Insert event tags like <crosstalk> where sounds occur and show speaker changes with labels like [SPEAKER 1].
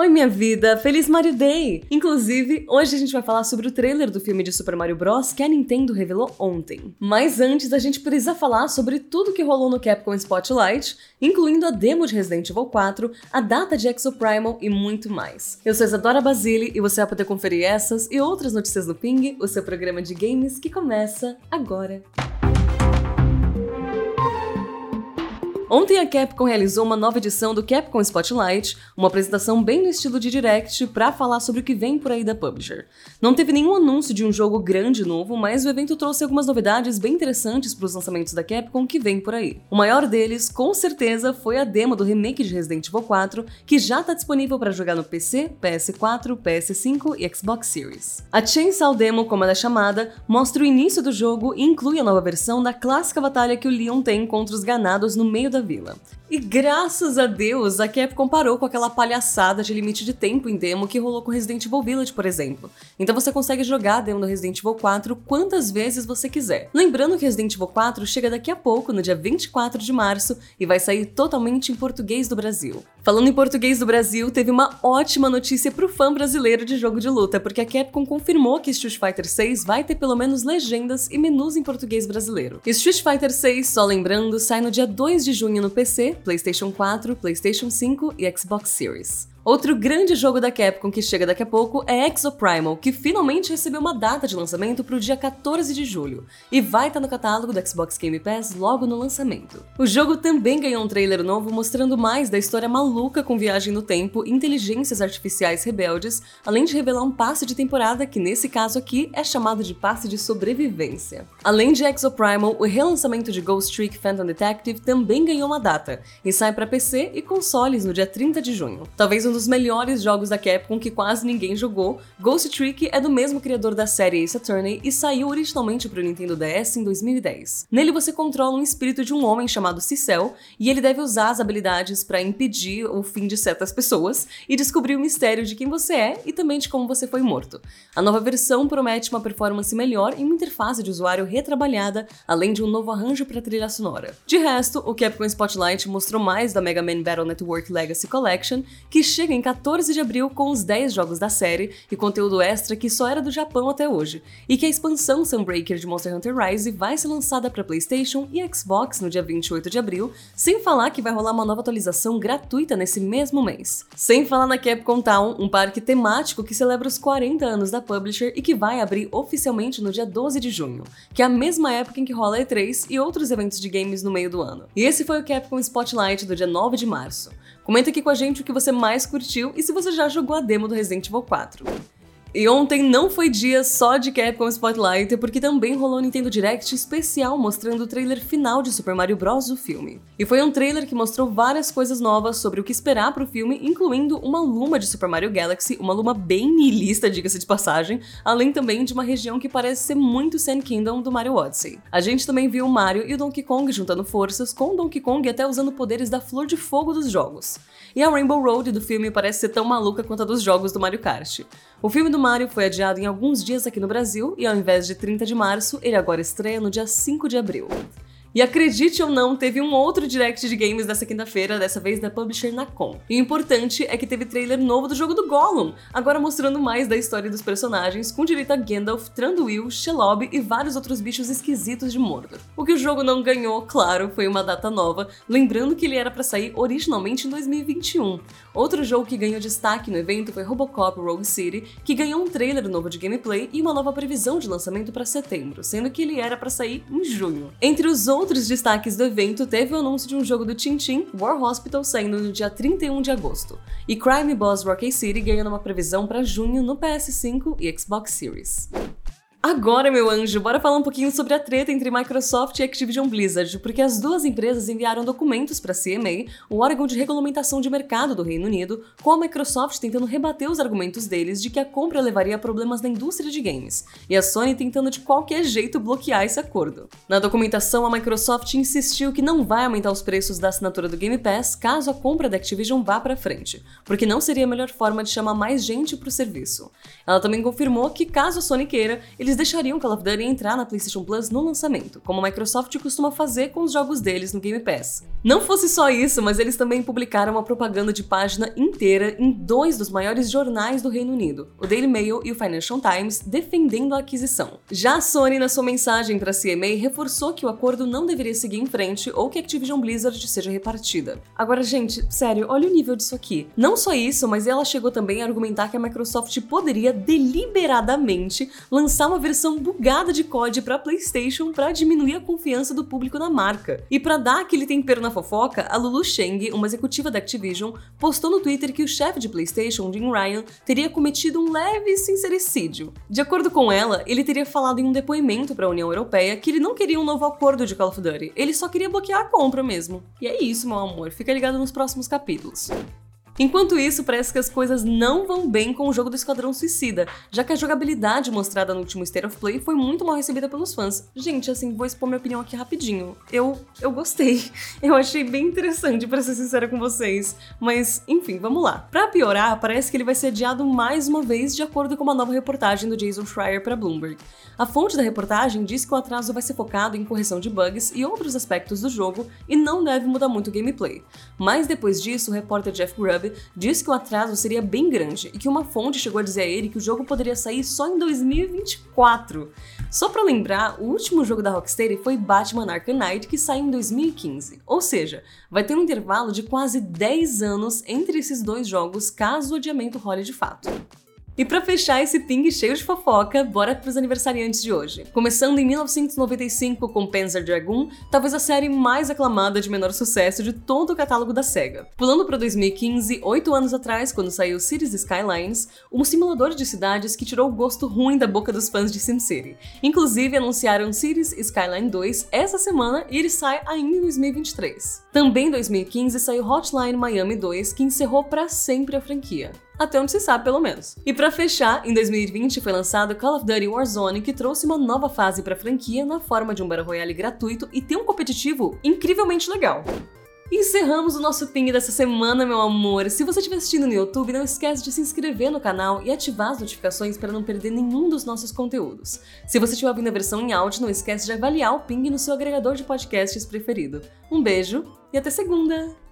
[SPEAKER 1] Oi, minha vida! Feliz Mario Day! Inclusive, hoje a gente vai falar sobre o trailer do filme de Super Mario Bros. que a Nintendo revelou ontem. Mas antes, a gente precisa falar sobre tudo que rolou no Capcom Spotlight, incluindo a demo de Resident Evil 4, a data de Exoprimal e muito mais. Eu sou Isadora Basile e você vai poder conferir essas e outras notícias no Ping, o seu programa de games que começa agora. Ontem a Capcom realizou uma nova edição do Capcom Spotlight, uma apresentação bem no estilo de Direct para falar sobre o que vem por aí da publisher. Não teve nenhum anúncio de um jogo grande novo, mas o evento trouxe algumas novidades bem interessantes para os lançamentos da Capcom que vem por aí. O maior deles, com certeza, foi a demo do remake de Resident Evil 4, que já está disponível para jogar no PC, PS4, PS5 e Xbox Series. A Chainsaw Demo, como ela é chamada, mostra o início do jogo e inclui a nova versão da clássica batalha que o Leon tem contra os ganados no meio da da vila. E graças a Deus, a Capcom parou com aquela palhaçada de limite de tempo em demo que rolou com Resident Evil Village, por exemplo. Então você consegue jogar a demo do Resident Evil 4 quantas vezes você quiser. Lembrando que Resident Evil 4 chega daqui a pouco, no dia 24 de março, e vai sair totalmente em português do Brasil. Falando em português do Brasil, teve uma ótima notícia pro fã brasileiro de jogo de luta, porque a Capcom confirmou que Street Fighter 6 vai ter pelo menos legendas e menus em português brasileiro. Street Fighter 6, só lembrando, sai no dia 2 de junho no PC, PlayStation 4, PlayStation 5 e Xbox Series. Outro grande jogo da Capcom que chega daqui a pouco é Exoprimal, que finalmente recebeu uma data de lançamento para o dia 14 de julho e vai estar tá no catálogo do Xbox Game Pass logo no lançamento. O jogo também ganhou um trailer novo mostrando mais da história maluca com viagem no tempo inteligências artificiais rebeldes, além de revelar um passe de temporada que nesse caso aqui é chamado de passe de sobrevivência. Além de Exoprimal, o relançamento de Ghost Trick Phantom Detective também ganhou uma data e sai para PC e consoles no dia 30 de junho. Talvez um dos melhores jogos da Capcom que quase ninguém jogou, Ghost Trick é do mesmo criador da série Ace Attorney e saiu originalmente para o Nintendo DS em 2010. Nele você controla um espírito de um homem chamado Cicel e ele deve usar as habilidades para impedir o fim de certas pessoas e descobrir o mistério de quem você é e também de como você foi morto. A nova versão promete uma performance melhor e uma interface de usuário retrabalhada, além de um novo arranjo para trilha sonora. De resto, o Capcom Spotlight mostrou mais da Mega Man Battle Network Legacy Collection, que chega chega em 14 de abril com os 10 jogos da série e conteúdo extra que só era do Japão até hoje, e que a expansão Sunbreaker de Monster Hunter Rise vai ser lançada para PlayStation e Xbox no dia 28 de abril, sem falar que vai rolar uma nova atualização gratuita nesse mesmo mês. Sem falar na Capcom Town, um parque temático que celebra os 40 anos da publisher e que vai abrir oficialmente no dia 12 de junho, que é a mesma época em que rola E3 e outros eventos de games no meio do ano. E esse foi o Capcom Spotlight do dia 9 de março. Comenta aqui com a gente o que você mais curtiu e se você já jogou a demo do Resident Evil 4. E ontem não foi dia só de Capcom Spotlight, porque também rolou um Nintendo Direct especial mostrando o trailer final de Super Mario Bros. o filme. E foi um trailer que mostrou várias coisas novas sobre o que esperar pro filme, incluindo uma luma de Super Mario Galaxy, uma luma bem <laughs> nihilista, diga-se de passagem, além também de uma região que parece ser muito Sand Kingdom do Mario Odyssey. A gente também viu o Mario e o Donkey Kong juntando forças, com o Donkey Kong até usando poderes da Flor de Fogo dos jogos. E a Rainbow Road do filme parece ser tão maluca quanto a dos jogos do Mario Kart. O filme do Mario foi adiado em alguns dias aqui no Brasil e ao invés de 30 de março, ele agora estreia no dia 5 de abril. E acredite ou não, teve um outro direct de games dessa quinta-feira, dessa vez da publisher Nacon. E o importante é que teve trailer novo do jogo do Gollum, agora mostrando mais da história dos personagens, com direito a Gandalf, Thranduil, Shelob e vários outros bichos esquisitos de Mordor. O que o jogo não ganhou, claro, foi uma data nova, lembrando que ele era para sair originalmente em 2021. Outro jogo que ganhou destaque no evento foi Robocop Rogue City, que ganhou um trailer novo de gameplay e uma nova previsão de lançamento para setembro, sendo que ele era para sair em junho. Entre os outros destaques do evento, teve o anúncio de um jogo do Tintin, War Hospital, saindo no dia 31 de agosto, e Crime Boss Rocky City ganhando uma previsão para junho no PS5 e Xbox Series. Agora, meu anjo, bora falar um pouquinho sobre a treta entre Microsoft e Activision Blizzard, porque as duas empresas enviaram documentos para a CMA, o órgão de regulamentação de mercado do Reino Unido, com a Microsoft tentando rebater os argumentos deles de que a compra levaria a problemas na indústria de games, e a Sony tentando de qualquer jeito bloquear esse acordo. Na documentação, a Microsoft insistiu que não vai aumentar os preços da assinatura do Game Pass caso a compra da Activision vá para frente, porque não seria a melhor forma de chamar mais gente para o serviço. Ela também confirmou que, caso a Sony queira, eles deixariam Call of Duty entrar na PlayStation Plus no lançamento, como a Microsoft costuma fazer com os jogos deles no Game Pass. Não fosse só isso, mas eles também publicaram uma propaganda de página inteira em dois dos maiores jornais do Reino Unido, o Daily Mail e o Financial Times, defendendo a aquisição. Já a Sony, na sua mensagem para a CMA, reforçou que o acordo não deveria seguir em frente ou que a Activision Blizzard seja repartida. Agora, gente, sério, olha o nível disso aqui. Não só isso, mas ela chegou também a argumentar que a Microsoft poderia deliberadamente lançar uma versão bugada de COD para PlayStation para diminuir a confiança do público na marca. E para dar aquele tempero na fofoca, a Lulu Sheng, uma executiva da Activision, postou no Twitter que o chefe de PlayStation, Jim Ryan, teria cometido um leve sincericídio. De acordo com ela, ele teria falado em um depoimento para a União Europeia que ele não queria um novo acordo de Call of Duty, ele só queria bloquear a compra mesmo. E é isso, meu amor, fica ligado nos próximos capítulos. Enquanto isso, parece que as coisas não vão bem com o jogo do Esquadrão Suicida, já que a jogabilidade mostrada no último State of Play foi muito mal recebida pelos fãs. Gente, assim, vou expor minha opinião aqui rapidinho. Eu, eu gostei. <laughs> Eu achei bem interessante, para ser sincera com vocês. Mas, enfim, vamos lá. Para piorar, parece que ele vai ser adiado mais uma vez, de acordo com uma nova reportagem do Jason Schreier para Bloomberg. A fonte da reportagem diz que o atraso vai ser focado em correção de bugs e outros aspectos do jogo e não deve mudar muito o gameplay. Mas depois disso, o repórter Jeff Grubb disse que o atraso seria bem grande e que uma fonte chegou a dizer a ele que o jogo poderia sair só em 2024. Só para lembrar, o último jogo da Rocksteady foi Batman Arkham Knight, que saiu em 2015. Ou seja, vai ter um intervalo de quase 10 anos entre esses dois jogos caso o adiamento role de fato. E para fechar esse ping cheio de fofoca, bora pros aniversariantes de hoje. Começando em 1995 com Panzer Dragoon, talvez a série mais aclamada de menor sucesso de todo o catálogo da SEGA. Pulando para 2015, oito anos atrás, quando saiu Cities Skylines, um simulador de cidades que tirou o gosto ruim da boca dos fãs de SimCity. Inclusive anunciaram Cities Skyline 2 essa semana e ele sai ainda em 2023. Também em 2015 saiu Hotline Miami 2, que encerrou para sempre a franquia até onde se sabe pelo menos. E para fechar, em 2020 foi lançado Call of Duty Warzone, que trouxe uma nova fase para a franquia na forma de um Battle Royale gratuito e tem um competitivo incrivelmente legal. Encerramos o nosso ping dessa semana, meu amor. Se você estiver assistindo no YouTube, não esquece de se inscrever no canal e ativar as notificações para não perder nenhum dos nossos conteúdos. Se você estiver ouvindo a versão em áudio, não esquece de avaliar o ping no seu agregador de podcasts preferido. Um beijo e até segunda!